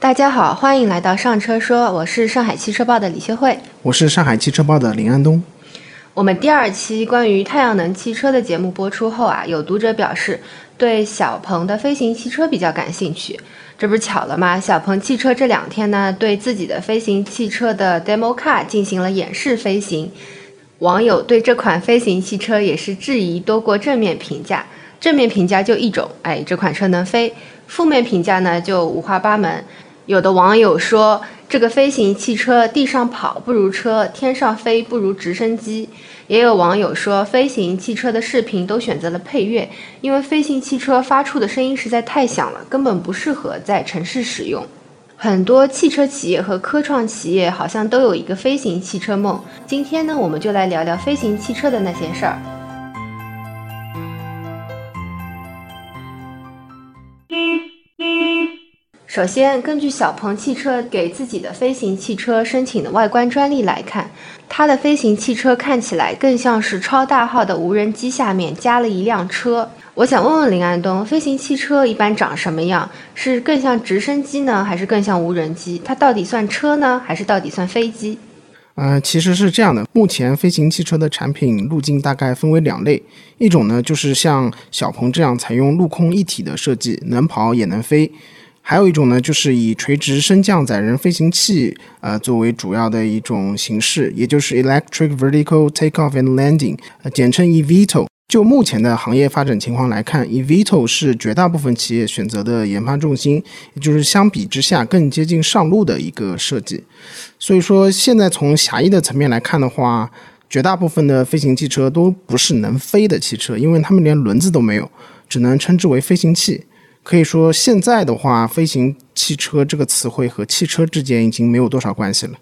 大家好，欢迎来到上车说，我是上海汽车报的李学慧，我是上海汽车报的林安东。我们第二期关于太阳能汽车的节目播出后啊，有读者表示对小鹏的飞行汽车比较感兴趣，这不是巧了吗？小鹏汽车这两天呢，对自己的飞行汽车的 demo car 进行了演示飞行，网友对这款飞行汽车也是质疑多过正面评价，正面评价就一种，哎，这款车能飞，负面评价呢就五花八门。有的网友说，这个飞行汽车地上跑不如车，天上飞不如直升机。也有网友说，飞行汽车的视频都选择了配乐，因为飞行汽车发出的声音实在太响了，根本不适合在城市使用。很多汽车企业和科创企业好像都有一个飞行汽车梦。今天呢，我们就来聊聊飞行汽车的那些事儿。首先，根据小鹏汽车给自己的飞行汽车申请的外观专利来看，它的飞行汽车看起来更像是超大号的无人机下面加了一辆车。我想问问林安东，飞行汽车一般长什么样？是更像直升机呢，还是更像无人机？它到底算车呢，还是到底算飞机？呃，其实是这样的，目前飞行汽车的产品路径大概分为两类，一种呢就是像小鹏这样采用陆空一体的设计，能跑也能飞。还有一种呢，就是以垂直升降载人飞行器呃作为主要的一种形式，也就是 Electric Vertical Takeoff and Landing，简称 eVTOL。就目前的行业发展情况来看，eVTOL 是绝大部分企业选择的研发重心，也就是相比之下更接近上路的一个设计。所以说，现在从狭义的层面来看的话，绝大部分的飞行汽车都不是能飞的汽车，因为它们连轮子都没有，只能称之为飞行器。可以说，现在的话，飞行汽车这个词汇和汽车之间已经没有多少关系了。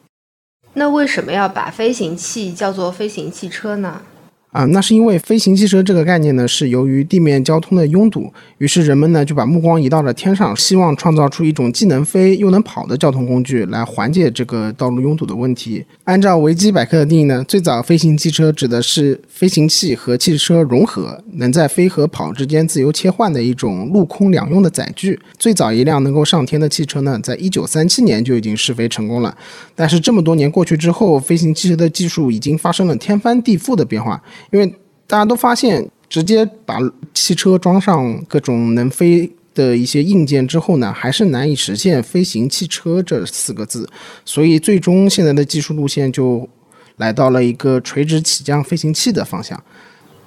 那为什么要把飞行器叫做飞行汽车呢？啊，那是因为飞行汽车这个概念呢，是由于地面交通的拥堵，于是人们呢就把目光移到了天上，希望创造出一种既能飞又能跑的交通工具，来缓解这个道路拥堵的问题。按照维基百科的定义呢，最早飞行汽车指的是飞行器和汽车融合，能在飞和跑之间自由切换的一种陆空两用的载具。最早一辆能够上天的汽车呢，在一九三七年就已经试飞成功了。但是这么多年过去之后，飞行汽车的技术已经发生了天翻地覆的变化。因为大家都发现，直接把汽车装上各种能飞的一些硬件之后呢，还是难以实现飞行汽车这四个字。所以，最终现在的技术路线就来到了一个垂直起降飞行器的方向。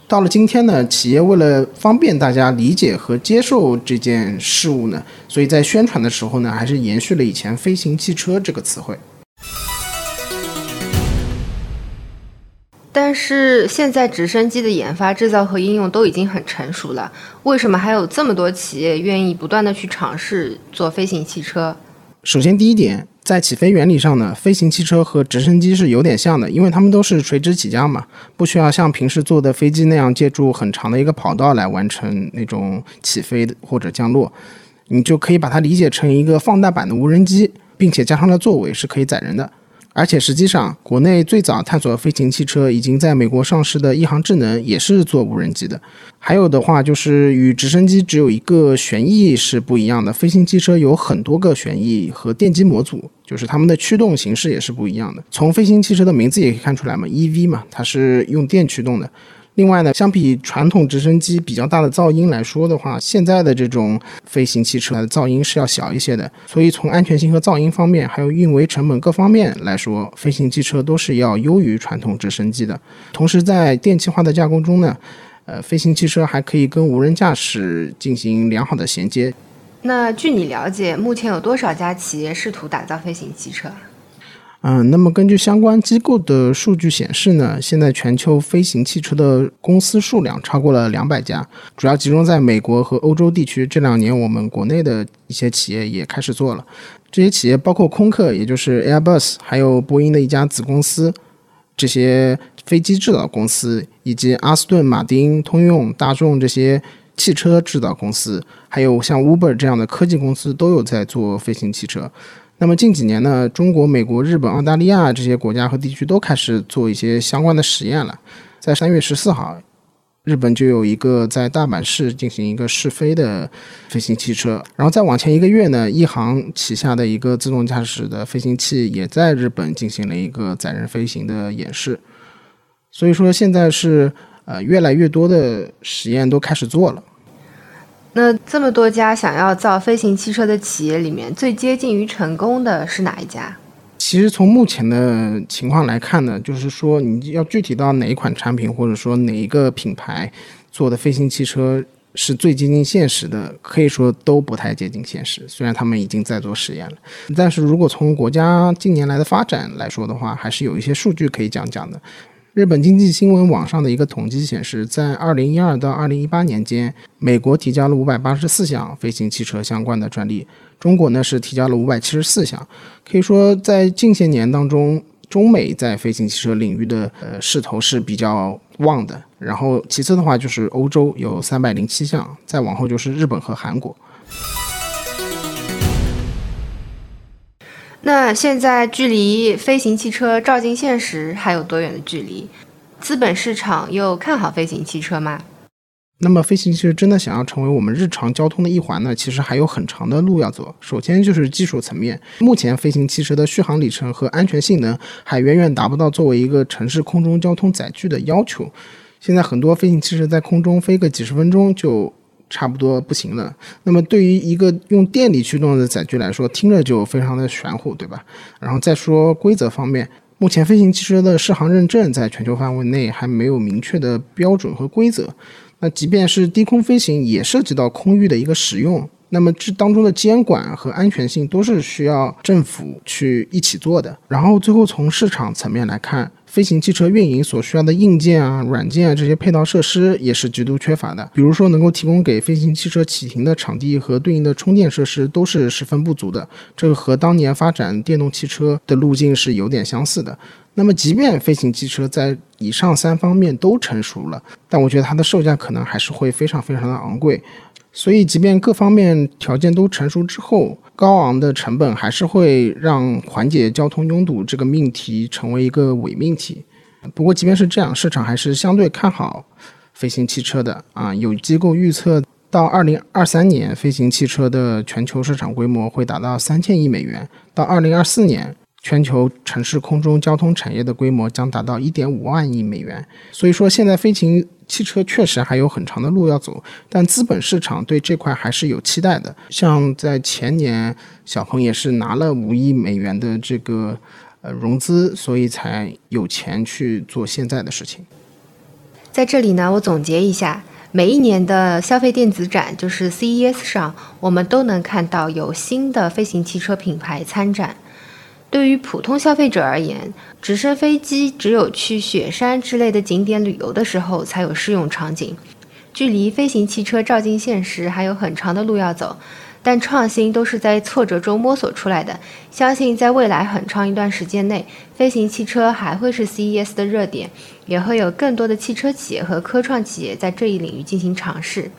到了今天呢，企业为了方便大家理解和接受这件事物呢，所以在宣传的时候呢，还是延续了以前飞行汽车这个词汇。但是现在直升机的研发、制造和应用都已经很成熟了，为什么还有这么多企业愿意不断的去尝试做飞行汽车？首先，第一点，在起飞原理上呢，飞行汽车和直升机是有点像的，因为它们都是垂直起降嘛，不需要像平时坐的飞机那样借助很长的一个跑道来完成那种起飞或者降落，你就可以把它理解成一个放大版的无人机，并且加上了座位是可以载人的。而且实际上，国内最早探索飞行汽车已经在美国上市的亿航智能也是做无人机的。还有的话就是与直升机只有一个旋翼是不一样的，飞行汽车有很多个旋翼和电机模组，就是它们的驱动形式也是不一样的。从飞行汽车的名字也可以看出来嘛，EV 嘛，它是用电驱动的。另外呢，相比传统直升机比较大的噪音来说的话，现在的这种飞行汽车的噪音是要小一些的。所以从安全性和噪音方面，还有运维成本各方面来说，飞行汽车都是要优于传统直升机的。同时，在电气化的架构中呢，呃，飞行汽车还可以跟无人驾驶进行良好的衔接。那据你了解，目前有多少家企业试图打造飞行汽车？嗯，那么根据相关机构的数据显示呢，现在全球飞行汽车的公司数量超过了两百家，主要集中在美国和欧洲地区。这两年，我们国内的一些企业也开始做了。这些企业包括空客，也就是 Airbus，还有波音的一家子公司，这些飞机制造公司，以及阿斯顿马丁、通用、大众这些汽车制造公司，还有像 Uber 这样的科技公司，都有在做飞行汽车。那么近几年呢，中国、美国、日本、澳大利亚这些国家和地区都开始做一些相关的实验了。在三月十四号，日本就有一个在大阪市进行一个试飞的飞行汽车，然后再往前一个月呢，一航旗下的一个自动驾驶的飞行器也在日本进行了一个载人飞行的演示。所以说现在是呃越来越多的实验都开始做了。那这么多家想要造飞行汽车的企业里面，最接近于成功的是哪一家？其实从目前的情况来看呢，就是说你要具体到哪一款产品，或者说哪一个品牌做的飞行汽车是最接近现实的，可以说都不太接近现实。虽然他们已经在做实验了，但是如果从国家近年来的发展来说的话，还是有一些数据可以讲讲的。日本经济新闻网上的一个统计显示，在2012到2018年间，美国提交了584项飞行汽车相关的专利，中国呢是提交了574项。可以说，在近些年当中，中美在飞行汽车领域的呃势头是比较旺的。然后其次的话就是欧洲有307项，再往后就是日本和韩国。那现在距离飞行汽车照进现实还有多远的距离？资本市场又看好飞行汽车吗？那么飞行汽车真的想要成为我们日常交通的一环呢？其实还有很长的路要走。首先就是技术层面，目前飞行汽车的续航里程和安全性能还远远达不到作为一个城市空中交通载具的要求。现在很多飞行汽车在空中飞个几十分钟就。差不多不行了。那么对于一个用电力驱动的载具来说，听着就非常的玄乎，对吧？然后再说规则方面，目前飞行汽车的适航认证在全球范围内还没有明确的标准和规则。那即便是低空飞行，也涉及到空域的一个使用。那么这当中的监管和安全性都是需要政府去一起做的。然后最后从市场层面来看。飞行汽车运营所需要的硬件啊、软件啊这些配套设施也是极度缺乏的。比如说，能够提供给飞行汽车启停的场地和对应的充电设施都是十分不足的。这个和当年发展电动汽车的路径是有点相似的。那么，即便飞行汽车在以上三方面都成熟了，但我觉得它的售价可能还是会非常非常的昂贵。所以，即便各方面条件都成熟之后，高昂的成本还是会让缓解交通拥堵这个命题成为一个伪命题。不过，即便是这样，市场还是相对看好飞行汽车的啊。有机构预测，到二零二三年，飞行汽车的全球市场规模会达到三千亿美元；到二零二四年，全球城市空中交通产业的规模将达到一点五万亿美元。所以说，现在飞行。汽车确实还有很长的路要走，但资本市场对这块还是有期待的。像在前年，小鹏也是拿了五亿美元的这个呃融资，所以才有钱去做现在的事情。在这里呢，我总结一下，每一年的消费电子展，就是 CES 上，我们都能看到有新的飞行汽车品牌参展。对于普通消费者而言，直升飞机只有去雪山之类的景点旅游的时候才有适用场景，距离飞行汽车照进现实还有很长的路要走。但创新都是在挫折中摸索出来的，相信在未来很长一段时间内，飞行汽车还会是 CES 的热点，也会有更多的汽车企业和科创企业在这一领域进行尝试。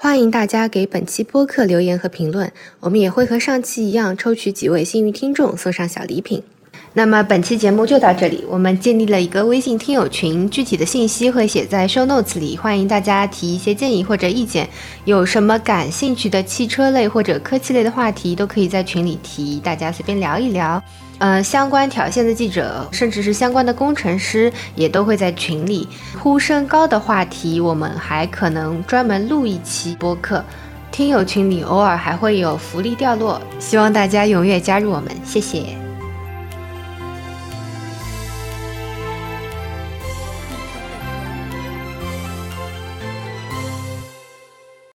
欢迎大家给本期播客留言和评论，我们也会和上期一样抽取几位幸运听众送上小礼品。那么本期节目就到这里，我们建立了一个微信听友群，具体的信息会写在 show notes 里，欢迎大家提一些建议或者意见，有什么感兴趣的汽车类或者科技类的话题都可以在群里提，大家随便聊一聊。呃，相关条线的记者，甚至是相关的工程师，也都会在群里。呼声高的话题，我们还可能专门录一期播客。听友群里偶尔还会有福利掉落，希望大家踊跃加入我们，谢谢。